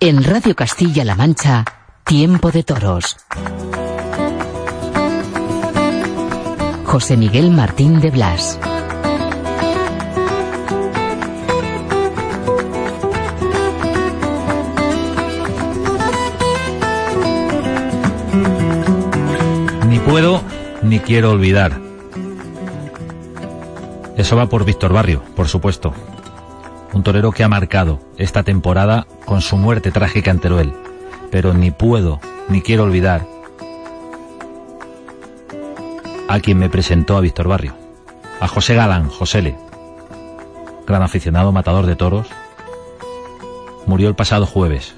En Radio Castilla-La Mancha, Tiempo de Toros. José Miguel Martín de Blas. Ni puedo ni quiero olvidar. Eso va por Víctor Barrio, por supuesto un torero que ha marcado esta temporada con su muerte trágica en Teruel. Pero ni puedo ni quiero olvidar a quien me presentó a Víctor Barrio, a José Galán, Josele, gran aficionado, matador de toros. Murió el pasado jueves.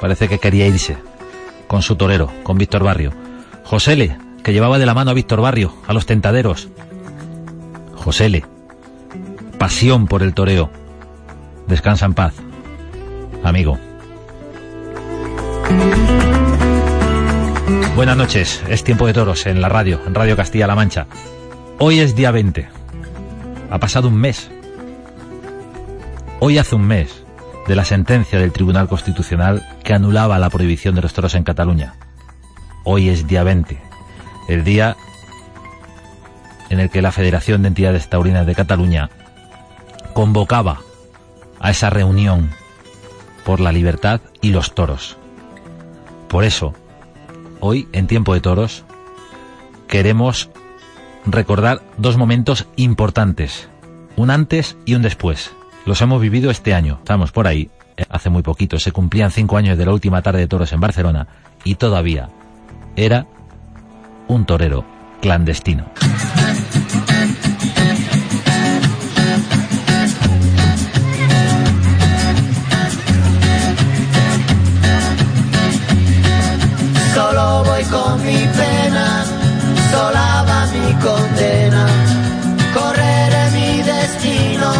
Parece que quería irse con su torero, con Víctor Barrio. Josele, que llevaba de la mano a Víctor Barrio, a los tentaderos. Josele, pasión por el toreo. Descansa en paz, amigo. Buenas noches, es tiempo de toros en la radio, en Radio Castilla-La Mancha. Hoy es día 20. Ha pasado un mes. Hoy hace un mes de la sentencia del Tribunal Constitucional que anulaba la prohibición de los toros en Cataluña. Hoy es día 20, el día en el que la Federación de Entidades Taurinas de Cataluña convocaba a esa reunión por la libertad y los toros. Por eso, hoy, en tiempo de toros, queremos recordar dos momentos importantes, un antes y un después. Los hemos vivido este año, estamos por ahí, hace muy poquito, se cumplían cinco años de la última tarde de toros en Barcelona y todavía era un torero clandestino. Con mi pena, sola va mi condena. Correré mi destino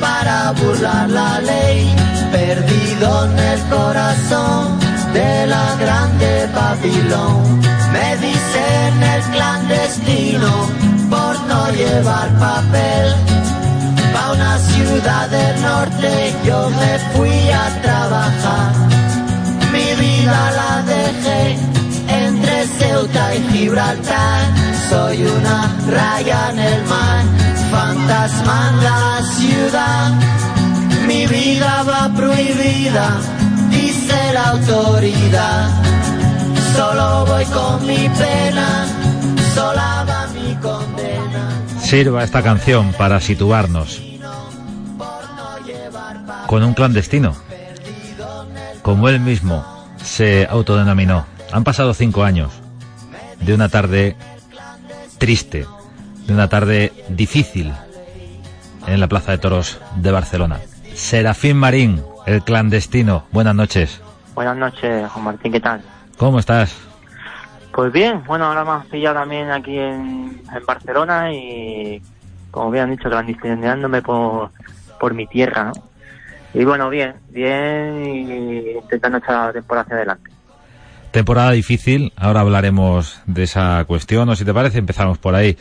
para burlar la ley, perdido en el corazón de la grande Babilón. Me dice la autoridad. Solo voy con mi pena, sola va mi condena. Sirva esta canción para situarnos con un clandestino, como él mismo se autodenominó. Han pasado cinco años de una tarde triste, de una tarde difícil en la Plaza de Toros de Barcelona. Serafín Marín, el clandestino. Buenas noches. Buenas noches, Juan Martín, ¿qué tal? ¿Cómo estás? Pues bien, bueno, ahora me has pillado también aquí en, Barcelona y, como bien han dicho, clandestineándome por, por mi tierra, ¿no? Y bueno, bien, bien y intentando echar la temporada hacia adelante. Temporada difícil, ahora hablaremos de esa cuestión, o si te parece empezamos por ahí.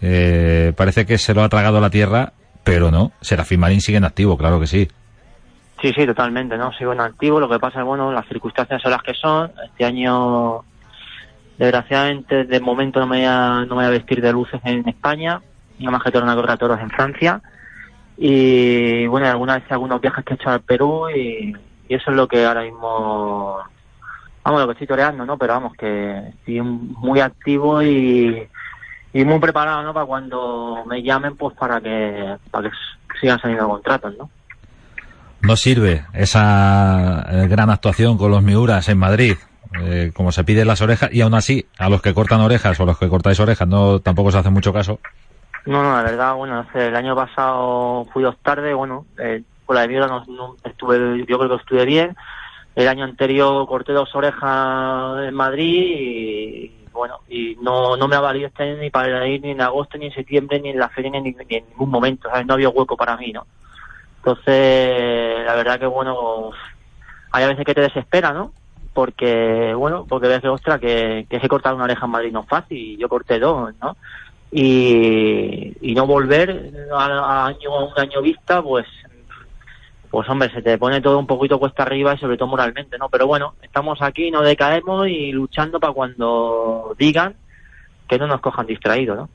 Eh, parece que se lo ha tragado la tierra, pero no, Serafín Marín sigue en activo, claro que sí. Sí, sí, totalmente, ¿no? Sigo en activo, lo que pasa es, bueno, las circunstancias son las que son. Este año, desgraciadamente, de momento no me voy a, no me voy a vestir de luces en España, nada más que torno a correr toros en Francia. Y, bueno, algunas veces algunos viajes que he hecho al Perú y eso es lo que ahora mismo vamos, lo que estoy toreando, ¿no? Pero vamos, que estoy muy activo y, y muy preparado, ¿no? Para cuando me llamen, pues para que, para que sigan saliendo contratos, ¿no? No sirve esa eh, gran actuación con los Miuras en Madrid, eh, como se pide las orejas, y aún así, a los que cortan orejas o a los que cortáis orejas, no tampoco se hace mucho caso. No, no, la verdad, bueno, el año pasado fui dos tardes, bueno, eh, con la de Miura no, estuve, yo creo que estuve bien. El año anterior corté dos orejas en Madrid y bueno, y no, no me ha valido este ni para ir ni en agosto, ni en septiembre, ni en la feria, ni, en ningún momento, ¿sabes? No había hueco para mí, ¿no? Entonces, la verdad que bueno, hay a veces que te desespera, ¿no? Porque, bueno, porque ves que, ostras, que, que he cortado una oreja en Madrid no es fácil, yo corté dos, ¿no? Y, y no volver a, año, a un año vista, pues pues hombre, se te pone todo un poquito cuesta arriba y sobre todo moralmente, ¿no? Pero bueno, estamos aquí, no decaemos y luchando para cuando digan que no nos cojan distraídos, ¿no?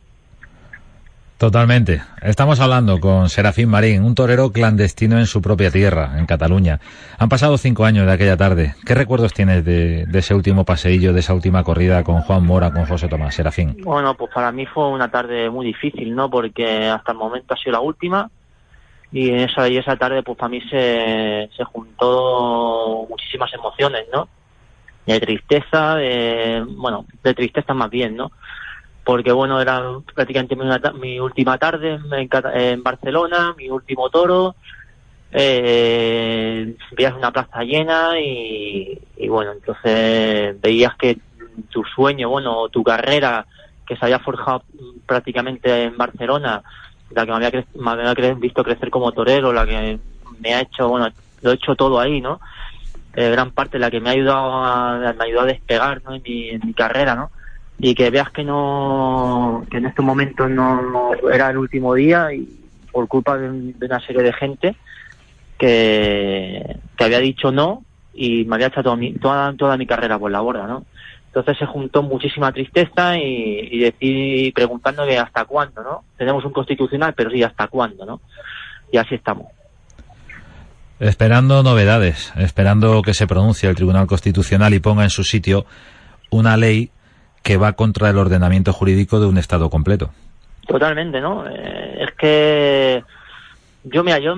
Totalmente. Estamos hablando con Serafín Marín, un torero clandestino en su propia tierra, en Cataluña. Han pasado cinco años de aquella tarde. ¿Qué recuerdos tienes de, ese último paseillo, de esa última corrida con Juan Mora, con José Tomás, Serafín? Bueno, pues para mí fue una tarde muy difícil, ¿no? Porque hasta el momento ha sido la última y esa, y esa tarde pues para mí se, se juntó muchísimas emociones, ¿no? De tristeza, de, bueno, de tristeza más bien, ¿no? Porque bueno, era prácticamente mi, mi última tarde en, Barcelona, mi último toro, eh, veías una plaza llena y, y bueno, entonces veías que tu sueño, bueno, tu carrera que se había forjado prácticamente en Barcelona, la que me había, me había visto crecer como torero, la que me ha hecho, bueno, lo he hecho todo ahí, ¿no? Eh, gran parte la que me ha ayudado a, me ayudado a despegar ¿no? en mi carrera, ¿no? Y que veas que no, que en estos momentos no, era el último día y por culpa de, de, una serie de gente que, que había dicho no y me había echado toda toda, mi carrera por la borda, ¿no? Entonces se juntó muchísima tristeza y, y decir, preguntando que hasta cuándo, ¿no? Tenemos un constitucional, pero sí, hasta cuándo, ¿no? Y así estamos. Esperando novedades, esperando que se pronuncie el Tribunal Constitucional y ponga en su sitio una ley que va contra el ordenamiento jurídico de un Estado completo. Totalmente, ¿no? Eh, es que yo, mira, yo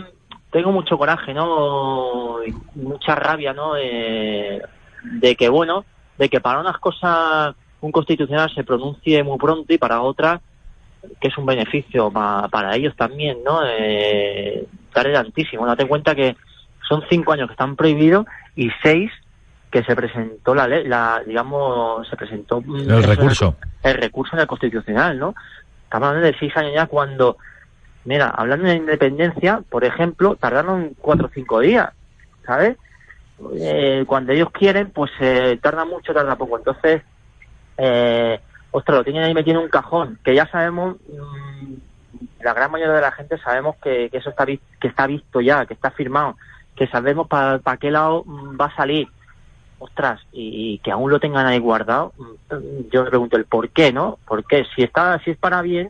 tengo mucho coraje, ¿no? Y mucha rabia, ¿no? Eh, de que, bueno, de que para unas cosas un constitucional se pronuncie muy pronto y para otras que es un beneficio para, para ellos también, ¿no? Eh, tardé tantísimo. Date cuenta que son cinco años que están prohibidos y seis que se presentó la ley, la, digamos, se presentó el recurso. El, el, recurso en el constitucional, ¿no? Estamos hablando de seis años ya cuando, mira, hablando de independencia, por ejemplo, tardaron cuatro o cinco días, ¿sabes? eh, cuando ellos quieren, pues eh, tarda mucho, tarda poco. Entonces, eh, ostras, lo tienen ahí metido en un cajón, que ya sabemos, mmm, la gran mayoría de la gente sabemos que, que eso está, que está visto ya, que está firmado, que sabemos para pa qué lado va a salir. Ostras, y, que aún lo tengan ahí guardado, yo me pregunto el por qué, ¿no? ¿Por qué? Si, está, si es para bien,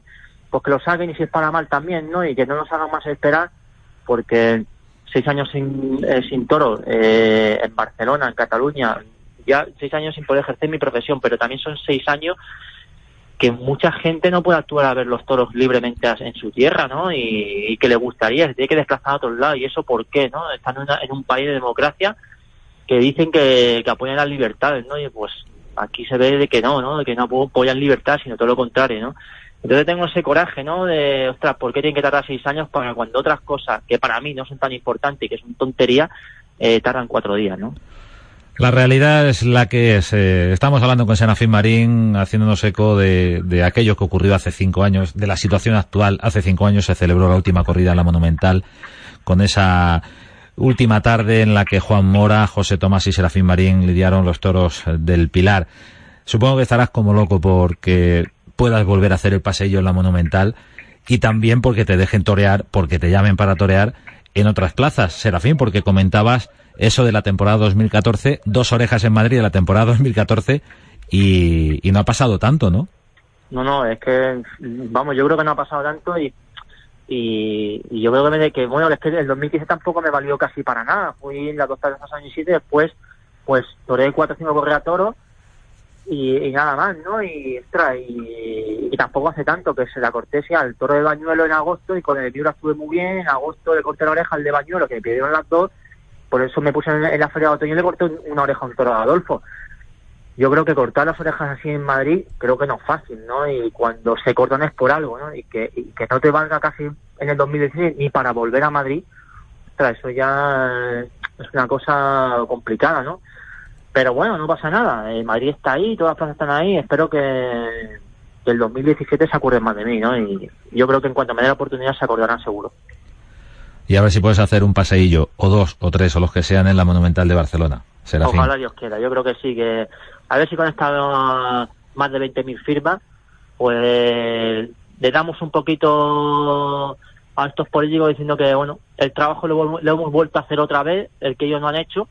pues que lo saquen y si es para mal también, ¿no? Y que no nos hagan más esperar, porque seis años sin, eh, sin toro eh, en Barcelona, en Cataluña, ya seis años sin poder ejercer mi profesión, pero también son seis años que mucha gente no puede actuar a ver los toros libremente en su tierra, ¿no? Y, que le gustaría, se tiene que desplazar a otros lados. ¿Y eso por qué, no? Están en, una, en un país de democracia que dicen que, que apoyan las libertades, ¿no? Y pues aquí se ve de que no, ¿no? De que no apoyan libertad, sino todo lo contrario, ¿no? Entonces tengo ese coraje, ¿no? De, ostras, ¿por qué tienen que tardar seis años para cuando otras cosas que para mí no son tan importantes y que son tontería, eh, tardan cuatro días, ¿no? La realidad es la que es. Eh, estamos hablando con Senafín Marín, haciéndonos eco de, de, aquello que ocurrió hace cinco años, de la situación actual. Hace cinco años se celebró la última corrida en la Monumental, con esa última tarde en la que Juan Mora, José Tomás y Serafín Marín lidiaron los toros del Pilar. Supongo que estarás como loco porque puedas volver a hacer el paseillo en la Monumental y también porque te dejen torear, porque te llamen para torear en otras plazas. Serafín, porque comentabas eso de la temporada 2014, dos orejas en Madrid de la temporada 2014 y, y no ha pasado tanto, ¿no? No, no, es que, vamos, yo creo que no ha pasado tanto y, y, y yo creo que, me, que, bueno, es que el 2015 tampoco me valió casi para nada. Fui en la costa de San y después, pues, toré cuatro o cinco correas toros y, y, nada más, ¿no? Y, extra, y, y, tampoco hace tanto que se la corté al toro de Bañuelo en agosto y con el Miura estuve muy bien, en agosto le corté la oreja al de Bañuelo que me pidieron las dos, por eso me puse en, en la feria de otoño y le corté una oreja a un toro de Adolfo. Yo creo que cortar las orejas así en Madrid creo que no es fácil, ¿no? Y cuando se cortan es por algo, ¿no? Y que, y que no te valga casi en el 2016 ni para volver a Madrid, ostras, eso ya es una cosa complicada, ¿no? Pero bueno, no pasa nada. Eh, Madrid está ahí, todas las plazas están ahí. Espero que, el 2017 se acuerden más de mí, ¿no? Y yo creo que en cuanto me dé la oportunidad se acordarán seguro. Y a ver si puedes hacer un paseillo, o dos, o tres, o los que sean en la Monumental de Barcelona. Ojalá Dios quiera, yo creo que sí, que ver si con esta más de 20.000 firmas, pues le damos un poquito a estos políticos diciendo que, bueno, el trabajo lo, hemos vuelto a hacer otra vez, el que ellos no han hecho,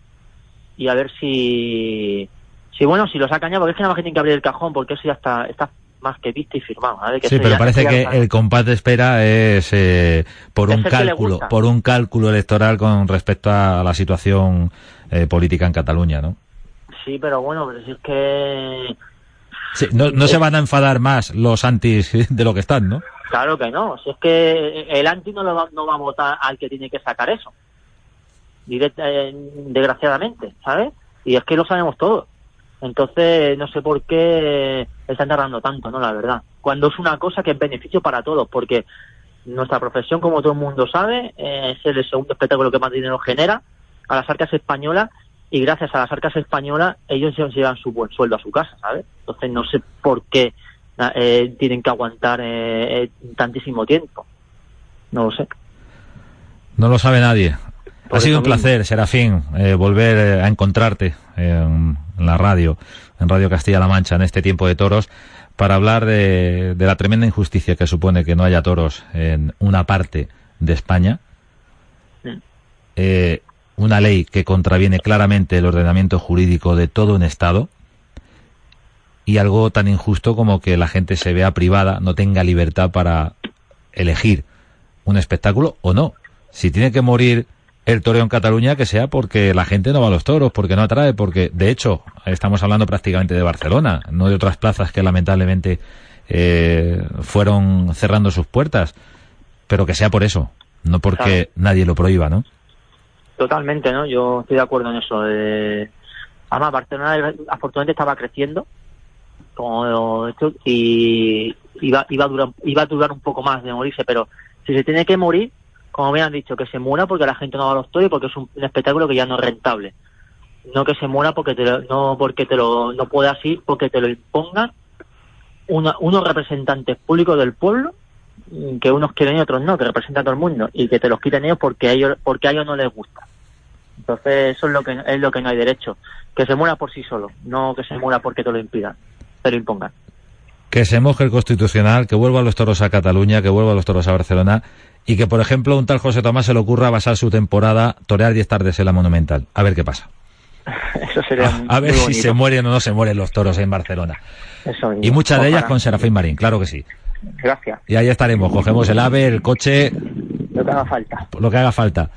y a ver si, si bueno, si lo sacan ya, porque es que nada más que tienen que abrir el cajón, porque eso ya está, está más que visto y firmado. sí, pero parece que el compás de espera es eh, por un cálculo, por un cálculo electoral con respecto a la situación eh, política en Cataluña, ¿no? Sí, pero bueno, pero si es que no, no se van a enfadar más los antis de lo que están, ¿no? Claro que no. Si es que el anti no, va, no va a votar al que tiene que sacar eso. Eh, desgraciadamente, ¿sabes? Y es que lo sabemos todos. Entonces, no sé por qué están tardando tanto, ¿no? La verdad. Cuando es una cosa que es beneficio para todos, porque nuestra profesión, como todo el mundo sabe, es el segundo espectáculo que más dinero genera a las arcas españolas y gracias a las arcas españolas ellos llevan su buen sueldo a su casa, ¿sabes? Entonces no sé por qué eh, tienen que aguantar eh, eh, tantísimo tiempo. No lo sé. No lo sabe nadie. ha sido un placer, Serafín, volver a encontrarte en, la radio, en Radio Castilla-La Mancha, en este tiempo de toros, para hablar de, de la tremenda injusticia que supone que no haya toros en una parte de España. Eh, una ley que contraviene claramente el ordenamiento jurídico de todo un Estado y algo tan injusto como que la gente se vea privada, no tenga libertad para elegir un espectáculo o no. Si tiene que morir el toreo en Cataluña, que sea porque la gente no va a los toros, porque no atrae, porque de hecho estamos hablando prácticamente de Barcelona, no de otras plazas que lamentablemente eh, fueron cerrando sus puertas, pero que sea por eso, no porque nadie lo prohíba, ¿no? Totalmente, ¿no? Yo estoy de acuerdo en eso. Eh, además, Barcelona afortunadamente estaba creciendo como y iba, iba, a durar, iba a durar un poco más de morirse, pero si se tiene que morir, como me han dicho, que se muera porque la gente no va a los toros porque es un, espectáculo que ya no es rentable. No que se muera porque te lo, no porque te lo no puedas ir, porque te lo impongan unos representantes públicos del pueblo que unos quieren y otros no, que representan a todo el mundo y que te los quiten ellos porque a ellos porque a ellos no les gusta. Entonces eso es lo que es lo que no hay derecho, que se muera por sí solo, no que se muera porque te lo impidan, te lo impongan. Que se moje el constitucional, que vuelva los toros a Cataluña, que vuelva los toros a Barcelona y que por ejemplo un tal José Tomás se le ocurra basar su temporada torear 10 tardes en la Monumental. A ver qué pasa. Eso sería a, a ver si se mueren o no se mueren los toros en Barcelona. y muchas de ellas con Serafín Marín, claro que sí. Gracias. Y ahí estaremos, cogemos el ave, el coche. Lo que haga falta. Lo que haga falta.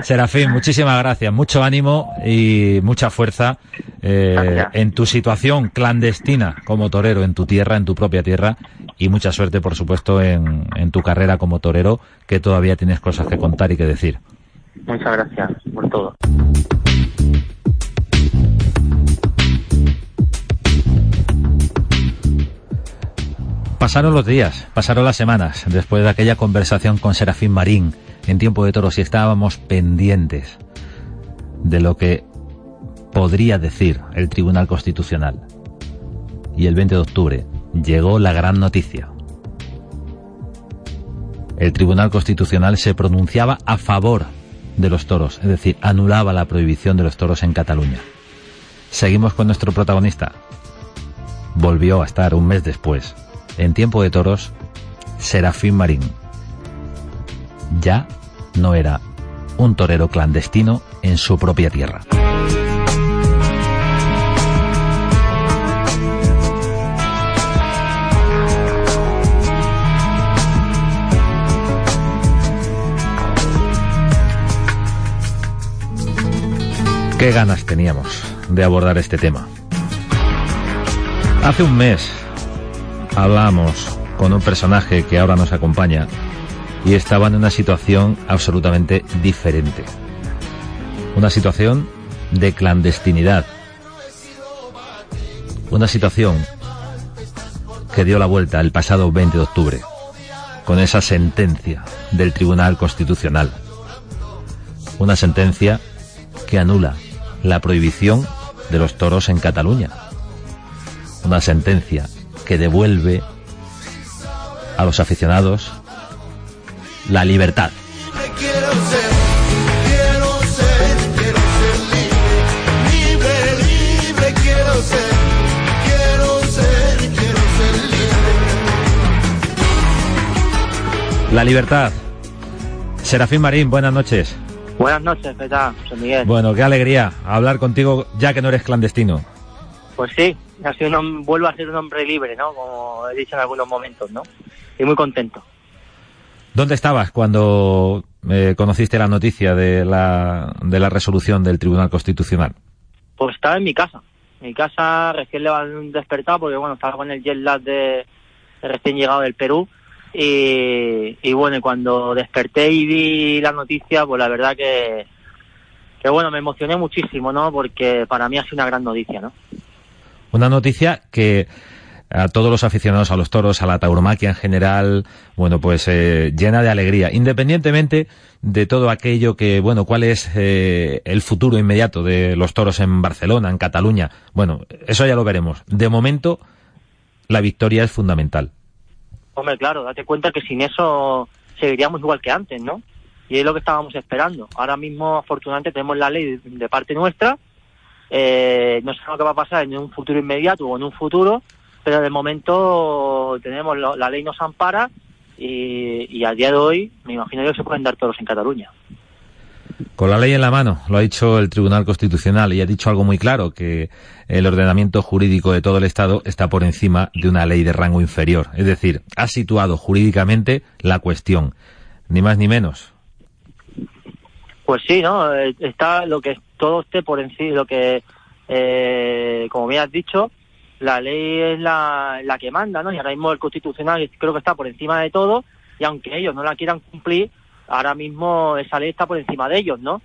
Serafín, muchísimas gracias, mucho ánimo y mucha fuerza eh, en tu situación clandestina como torero en tu tierra, en tu propia tierra y mucha suerte, por supuesto, en, en tu carrera como torero, que todavía tienes cosas que contar y que decir. Muchas gracias por todo. Pasaron los días, pasaron las semanas, después de aquella conversación con Serafín Marín en tiempo de toros y estábamos pendientes de lo que podría decir el Tribunal Constitucional. Y el 20 de octubre llegó la gran noticia. El Tribunal Constitucional se pronunciaba a favor de los toros, es decir, anulaba la prohibición de los toros en Cataluña. Seguimos con nuestro protagonista. Volvió a estar un mes después en tiempo de toros, Serafín Marín. Ya no era un torero clandestino en su propia tierra. Qué ganas teníamos de abordar este tema. Hace un mes hablamos con un personaje que ahora nos acompaña y estaba en una situación absolutamente diferente. Una situación de clandestinidad. Una situación que dio la vuelta el pasado 20 de octubre con esa sentencia del Tribunal Constitucional. una sentencia que anula la prohibición de los toros en Cataluña. Una sentencia que devuelve a los aficionados la libertad. La libertad. Serafín Marín, buenas noches. Buenas noches, ¿qué tal, José Miguel? Bueno, qué alegría hablar contigo ya que no eres clandestino. Pues sí, ha sido un, vuelvo a ser un hombre libre, ¿no? Como he dicho en algunos momentos, ¿no? Y muy contento. ¿Dónde estabas cuando eh, conociste la noticia de la, de la resolución del Tribunal Constitucional? Pues estaba en mi casa. Mi casa recién le despertado porque, bueno, estaba con el jet lag de, de recién llegado del Perú y, bueno, cuando desperté y vi la noticia, pues la verdad que, que bueno, me emocioné muchísimo, ¿no? Porque para mí ha sido una gran noticia, ¿no? Una noticia que a todos los aficionados a los toros, a la tauromaquia en general, bueno, pues eh, llena de alegría, independientemente de todo aquello que, bueno, cuál es eh, el futuro inmediato de los toros en Barcelona, en Cataluña. Bueno, eso ya lo veremos. De momento, la victoria es fundamental. Hombre, claro, date cuenta que sin eso seguiríamos igual que antes, ¿no? Y es lo que estábamos esperando. Ahora mismo, afortunadamente, tenemos la ley de parte nuestra. Eh, no lo que va a pasar en un futuro inmediato o en un futuro, pero de momento tenemos la ley nos ampara y, y a día de hoy me imagino que se pueden dar todos en Cataluña. Con la ley en la mano, lo ha dicho el Tribunal Constitucional y ha dicho algo muy claro, que el ordenamiento jurídico de todo el Estado está por encima de una ley de rango inferior. Es decir, ha situado jurídicamente la cuestión, ni más ni menos. Pues sí, ¿no? Eh, está lo que todo esté por encima, lo que, eh, como bien has dicho, la ley es la, la que manda, ¿no? Y ahora mismo el Constitucional creo que está por encima de todo y aunque ellos no la quieran cumplir, ahora mismo esa ley está por encima de ellos, ¿no?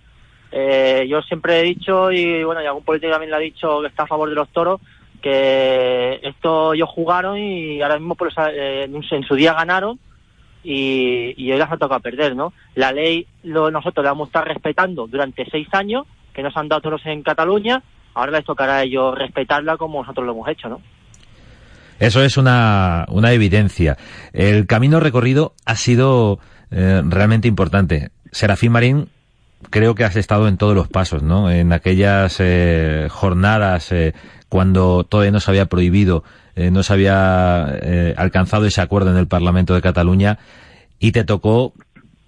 Eh, yo siempre he dicho, y bueno, y algún político también lo ha dicho, que está a favor de los toros, que esto ellos jugaron y ahora mismo pues, en su día ganaron y, y hoy les ha tocado perder, ¿no? La ley lo, nosotros la vamos a estar respetando durante seis años, que nos han dado toros en Cataluña, ahora les tocará a ellos respetarla como nosotros lo hemos hecho, ¿no? Eso es una, una evidencia. El camino recorrido ha sido eh, realmente importante. Serafín Marín, creo que has estado en todos los pasos, ¿no? En aquellas eh, jornadas eh, cuando todavía no se había prohibido, no se había alcanzado ese acuerdo en el Parlamento de Cataluña y te tocó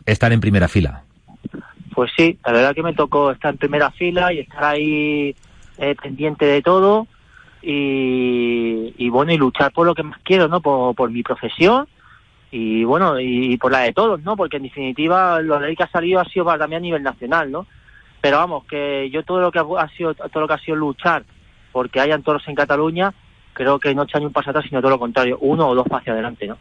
estar en primera fila. Pues sí, la verdad que me tocó estar en primera fila y estar ahí pendiente de todo y, bueno, y luchar por lo que más quiero, ¿no? por mi profesión y bueno, y, por la de todos, ¿no? Porque en definitiva lo ley que ha salido ha sido para también a nivel nacional, ¿no? Pero vamos, que yo todo lo que ha sido todo lo que ha sido luchar porque hayan toros en Cataluña, creo que no echa ni un paso atrás, sino todo lo contrario, uno o dos hacia adelante, ¿no?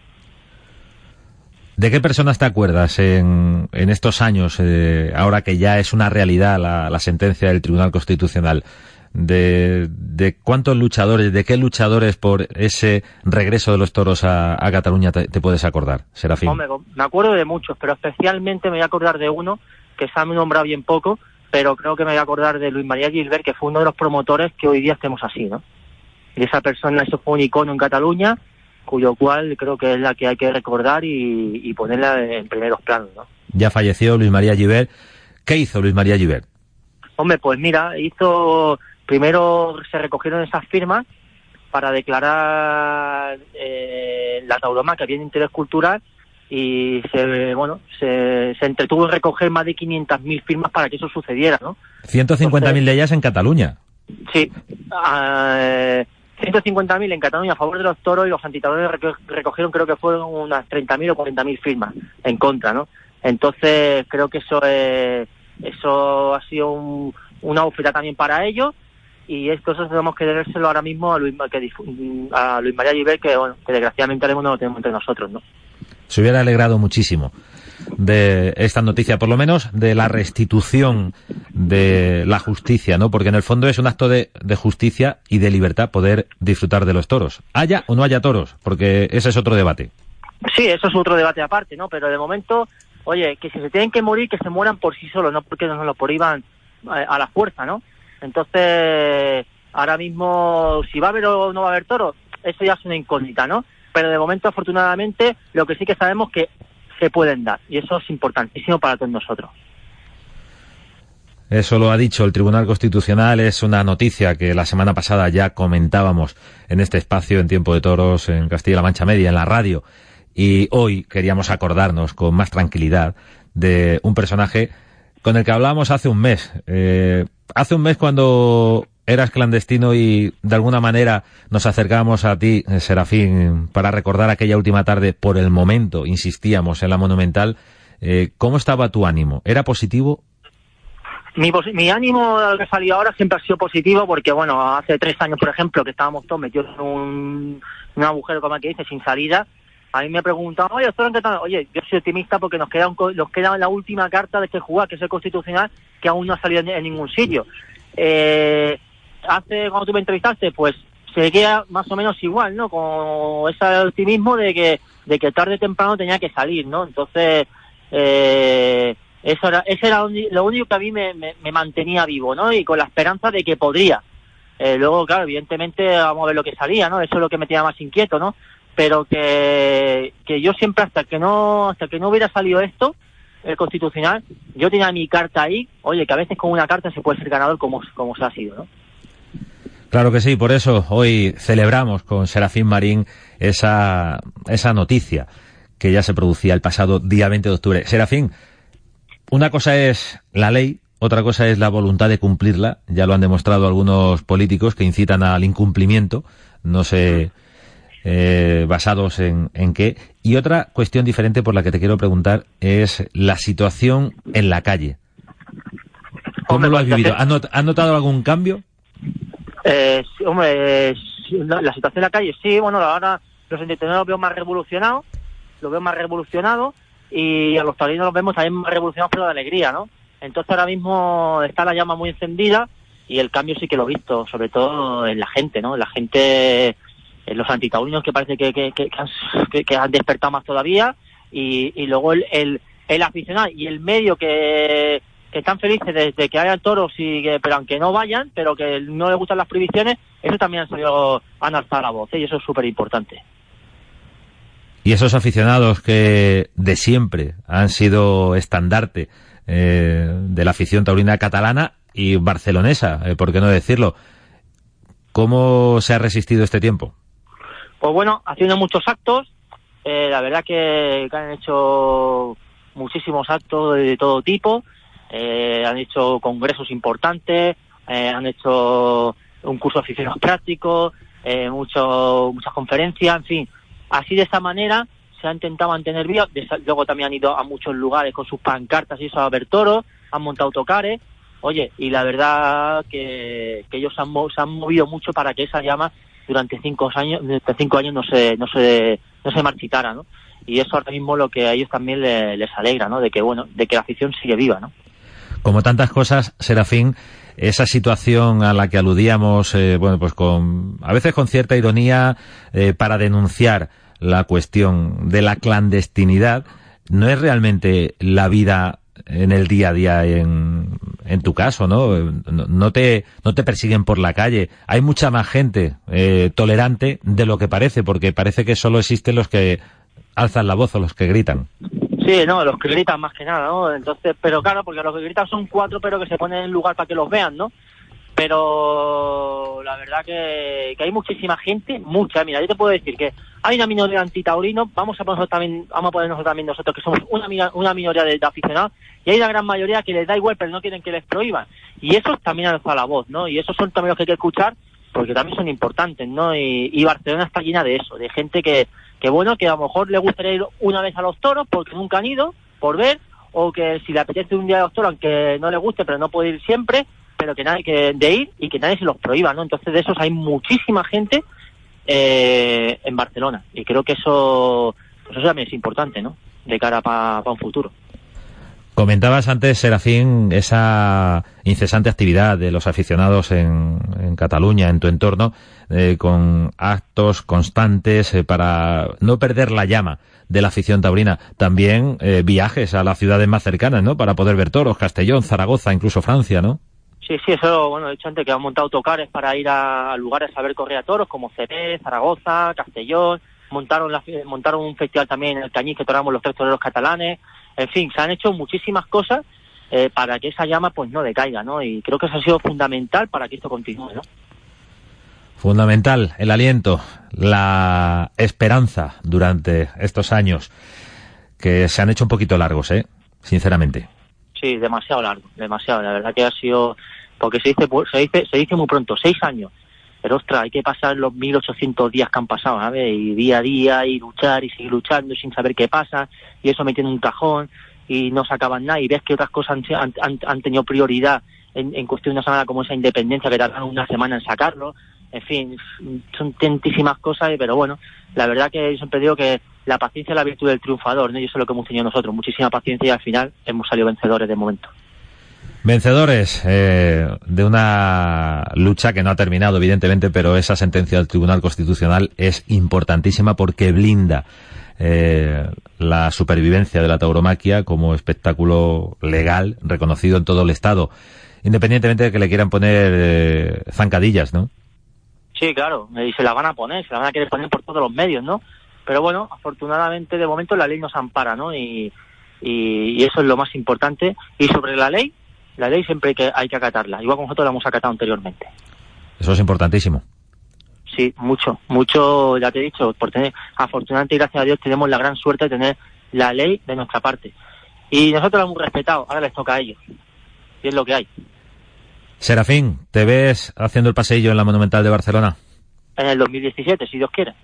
¿De qué personas te acuerdas en, en estos años, eh, ahora que ya es una realidad la, la sentencia del Tribunal Constitucional? de, de cuántos luchadores, de qué luchadores por ese regreso de los toros a, Cataluña te, puedes acordar, Serafín. me acuerdo de muchos, pero especialmente me voy a acordar de uno que se ha nombrado bien poco, pero creo que me voy a acordar de Luis María Gilbert, que fue uno de los promotores que hoy día estemos así, ¿no? Y esa persona, eso fue un icono en Cataluña, cuyo cual creo que es la que hay que recordar y, y ponerla en primeros planos, ¿no? Ya falleció Luis María Gilbert. ¿Qué hizo Luis María Gilbert? Hombre, pues mira, hizo Primero se recogieron esas firmas para declarar eh, la tauromaquia bien interés cultural y se bueno se, entretuvo en recoger más de 500.000 firmas para que eso sucediera, ¿no? 150.000 de ellas en Cataluña. Sí, 150.000 eh, en Cataluña a favor de los toros y los antitadores recogieron creo que fueron unas 30.000 o 40.000 firmas en contra, ¿no? Entonces creo que eso eso ha sido un, una oferta también para ellos y esto eso tenemos que deberlo ahora mismo a Luis, a Luis María Giver, que, que desgraciadamente no lo tenemos entre nosotros, ¿no? Se hubiera alegrado muchísimo de esta noticia, por lo menos de la restitución de la justicia, ¿no? Porque en el fondo es un acto de, justicia y de libertad poder disfrutar de los toros. Haya o no haya toros, porque ese es otro debate. Sí, eso es otro debate aparte, ¿no? Pero de momento oye, que si se tienen que morir, que se mueran por sí solos, no porque nos lo prohíban eh, a la fuerza, ¿no? Entonces, ahora mismo, si va a haber o no va a haber toros, eso ya es una incógnita, ¿no? Pero de momento, afortunadamente, lo que sí que sabemos que se pueden dar, y eso es importantísimo para todos nosotros. Eso lo ha dicho el Tribunal Constitucional, es una noticia que la semana pasada ya comentábamos en este espacio en Tiempo de Toros en Castilla-La Mancha Media, en la radio, y hoy queríamos acordarnos con más tranquilidad de un personaje con el que hablábamos hace un mes. Eh, hace un mes cuando eras clandestino y de alguna manera nos acercábamos a ti, eh, Serafín, para recordar aquella última tarde, por el momento, insistíamos en la Monumental, eh, ¿cómo estaba tu ánimo? ¿Era positivo mi, mi ánimo que salió ahora siempre ha sido positivo porque, bueno, hace tres años, por ejemplo, que estábamos todos metidos en un, un agujero, como que dice, sin salida, a mí me preguntaban, oye, ¿qué tal? Oye, yo soy optimista porque nos queda, un, nos queda la última carta de este jugar, que es el constitucional, que aún no ha salido en, ningún sitio. Eh, hace, cuando tú me entrevistaste, pues seguía más o menos igual, ¿no? Con ese optimismo de que, de que tarde o temprano tenía que salir, ¿no? Entonces, eh, eso era, ese era lo único que a mí me, me, mantenía vivo, ¿no? Y con la esperanza de que podría. Eh, luego, claro, evidentemente vamos a ver lo que salía, ¿no? Eso es lo que me tenía más inquieto, ¿no? Pero que, que yo siempre hasta que no hasta que no hubiera salido esto, el constitucional, yo tenía mi carta ahí, oye, que a veces con una carta se puede ser ganador como, como se ha sido, ¿no? Claro que sí, por eso hoy celebramos con Serafín Marín esa, esa noticia que ya se producía el pasado día 20 de octubre. Serafín, una cosa es la ley, otra cosa es la voluntad de cumplirla. Ya lo han demostrado algunos políticos que incitan al incumplimiento, no sé eh, basados en, en qué. Y otra cuestión diferente por la que te quiero preguntar es la situación en la calle. ¿Cómo lo has pues, vivido? ¿Has, notado algún cambio? Eh, hombre, la, situación en la calle, sí, bueno, ahora los entretenidos los veo más revolucionados, los veo más revolucionados y a los taurinos los vemos también revolucionados pero de alegría, ¿no? Entonces ahora mismo está la llama muy encendida y el cambio sí que lo he visto, sobre todo en la gente, ¿no? La gente, en los antitaurinos que parece que, que, que, que, han despertado más todavía y, y luego el, el aficionado y el medio que, que están felices desde que haya toros y que, pero aunque no vayan, pero que no les gustan las prohibiciones, eso también han salido han alzado la voz ¿eh? y eso es súper importante. Y esos aficionados que de siempre han sido estandarte eh, de la afición taurina catalana y barcelonesa, eh, ¿por qué no decirlo? ¿Cómo se ha resistido este tiempo? Pues bueno, haciendo muchos actos, eh, la verdad que, han hecho muchísimos actos de todo tipo, han hecho congresos importantes, han hecho un curso de aficionados prácticos, mucho, muchas conferencias, en fin, Así de esa manera se ha intentado mantener vivo. Luego también han ido a muchos lugares con sus pancartas y eso a ver toros, han montado autocares. Oye, y la verdad que, ellos han, se han movido mucho para que esa llama durante cinco años, durante cinco años no se, no se, no se marchitara, ¿no? Y eso ahora mismo lo que a ellos también les, alegra, ¿no? De que, bueno, de que la afición sigue viva, ¿no? Como tantas cosas, Serafín, esa situación a la que aludíamos, eh, bueno, pues con, a veces con cierta ironía, eh, para denunciar la cuestión de la clandestinidad, no es realmente la vida en el día a día en, tu caso, ¿no? ¿no? te, no te persiguen por la calle. Hay mucha más gente eh, tolerante de lo que parece, porque parece que solo existen los que alzan la voz o los que gritan. Sí, no, los que gritan más que nada, ¿no? Entonces, pero claro, porque los que gritan son cuatro, pero que se ponen en lugar para que los vean, ¿no? Pero la verdad que, hay muchísima gente, mucha, mira, yo te puedo decir que hay una minoría antitaurino, vamos a ponernos también, vamos a ponernos también nosotros que somos una, una minoría de, aficionados, y hay una gran mayoría que les da igual, pero no quieren que les prohíban. Y eso también alza la voz, ¿no? Y esos son también los que hay que escuchar, porque también son importantes, ¿no? Y, y Barcelona está llena de eso, de gente que, que bueno, que a lo mejor le gustaría ir una vez a los toros porque nunca han ido, por ver, o que si le apetece un día a los toros, aunque no le guste, pero no puede ir siempre, pero que nadie que de ir y que nadie se los prohíba, ¿no? Entonces de esos hay muchísima gente eh, en Barcelona y creo que eso, pues eso también es importante, ¿no? De cara para un futuro. Comentabas antes, Serafín, esa incesante actividad de los aficionados en, Cataluña, en tu entorno, eh, con actos constantes eh, para no perder la llama de la afición taurina. También eh, viajes a las ciudades más cercanas, ¿no? Para poder ver toros, Castellón, Zaragoza, incluso Francia, ¿no? Sí, sí, eso, bueno, he dicho antes que han montado autocares para ir a, lugares a ver correr a toros como Ceré, Zaragoza, Castellón, montaron la, montaron un festival también en el Cañiz que toramos los tres toreros catalanes, en fin, se han hecho muchísimas cosas eh, para que esa llama pues no decaiga, ¿no? Y creo que eso ha sido fundamental para que esto continúe, ¿no? Fundamental el aliento, la esperanza durante estos años que se han hecho un poquito largos, ¿eh? Sinceramente. Sí, demasiado largo, demasiado. La verdad que ha sido, porque se dice, se dice, se dice muy pronto, seis años. Pero ostras, hay que pasar los 1800 días que han pasado, ¿sabes? Y día a día, y luchar, y seguir luchando, sin saber qué pasa, y eso metiendo un cajón, y no sacaban nada, y ves que otras cosas han, tenido prioridad en, en, cuestión de una semana como esa independencia que tardaron una semana en sacarlo. En fin, son tantísimas cosas, pero bueno, la verdad que yo siempre digo que la paciencia es la virtud del triunfador, ¿no? Y eso es lo que hemos tenido nosotros, muchísima paciencia y al final hemos salido vencedores de momento. Vencedores eh, de una lucha que no ha terminado, evidentemente, pero esa sentencia del Tribunal Constitucional es importantísima porque blinda eh, la supervivencia de la tauromaquia como espectáculo legal reconocido en todo el Estado, independientemente de que le quieran poner eh, zancadillas, ¿no? Sí, claro, y se la van a poner, se la van a querer poner por todos los medios, ¿no? Pero bueno, afortunadamente de momento la ley nos ampara, ¿no? Y, eso es lo más importante. Y sobre la ley, la ley siempre hay que, hay que acatarla, igual como nosotros la hemos acatado anteriormente. Eso es importantísimo. Sí, mucho, mucho, ya te he dicho, por tener, afortunadamente y gracias a Dios tenemos la gran suerte de tener la ley de nuestra parte. Y nosotros la hemos respetado, ahora les toca a ellos. Y es lo que hay. Serafín, ¿te ves haciendo el paseillo en la Monumental de Barcelona? En el 2017, si Dios quiere.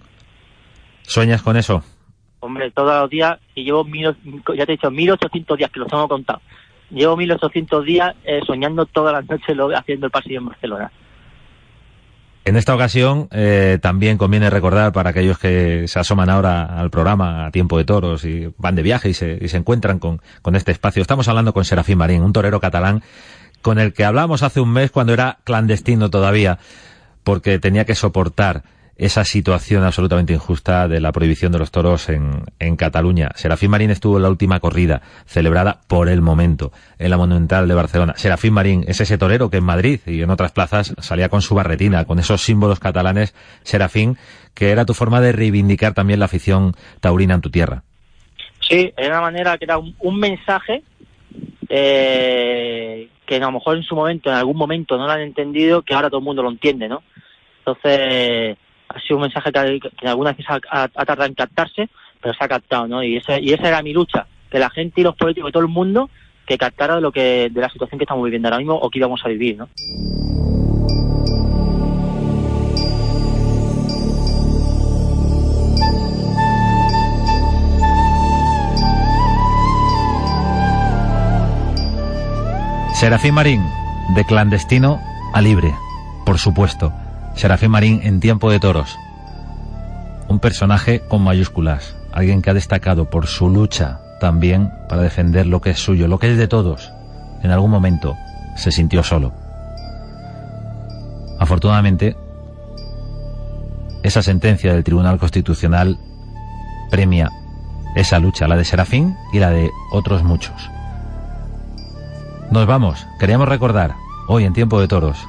¿Sueñas con eso? Hombre, todos los días, y llevo, mil, ya te he dicho, 1800 días que los tengo contado. Llevo 1800 días eh, soñando todas las noches lo, haciendo el pasillo en Barcelona. En esta ocasión eh, también conviene recordar para aquellos que se asoman ahora al programa a tiempo de toros y van de viaje y se, y se encuentran con, con este espacio. Estamos hablando con Serafín Marín, un torero catalán con el que hablamos hace un mes cuando era clandestino todavía, porque tenía que soportar esa situación absolutamente injusta de la prohibición de los toros en, en Cataluña. Serafín Marín estuvo en la última corrida, celebrada por el momento, en la Monumental de Barcelona. Serafín Marín es ese torero que en Madrid y en otras plazas salía con su barretina, con esos símbolos catalanes. Serafín, que era tu forma de reivindicar también la afición taurina en tu tierra. Sí, era una manera que era un, un mensaje eh, que a lo mejor en su momento, en algún momento no lo han entendido, que ahora todo el mundo lo entiende, ¿no? Entonces, ha sido un mensaje que, que algunas veces ha, ha, tardado en captarse, pero se ha captado, ¿no? Y, ese, y esa era mi lucha, que la gente y los políticos y todo el mundo que captara de lo que de la situación que estamos viviendo ahora mismo o que íbamos a vivir, ¿no? Serafín Marín, de clandestino a libre, por supuesto. Serafín Marín en tiempo de toros. Un personaje con mayúsculas, alguien que ha destacado por su lucha también para defender lo que es suyo, lo que es de todos. En algún momento se sintió solo. Afortunadamente, esa sentencia del Tribunal Constitucional premia esa lucha, la de Serafín y la de otros muchos. Nos vamos. Queríamos recordar, hoy en Tiempo de Toros,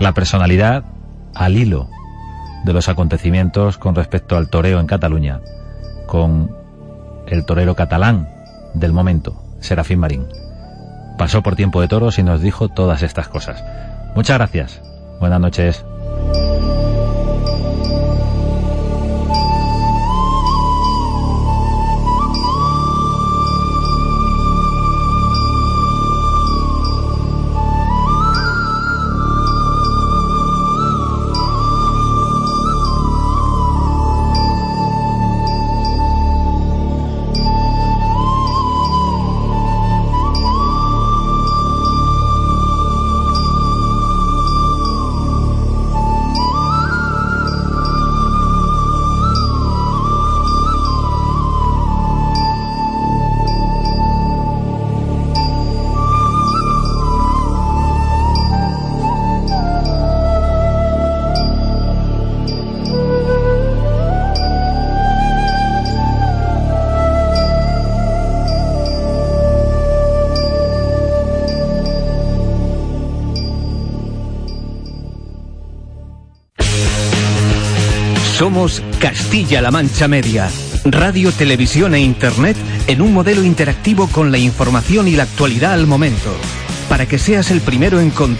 la personalidad al hilo de los acontecimientos con respecto al toreo en Cataluña, con el torero catalán del momento, Serafín Marín. Pasó por Tiempo de Toros y nos dijo todas estas cosas. Muchas gracias. Buenas noches. Castilla-La Mancha Media. Radio, televisión e internet en un modelo interactivo con la información y la actualidad al momento. Para que seas el primero en contar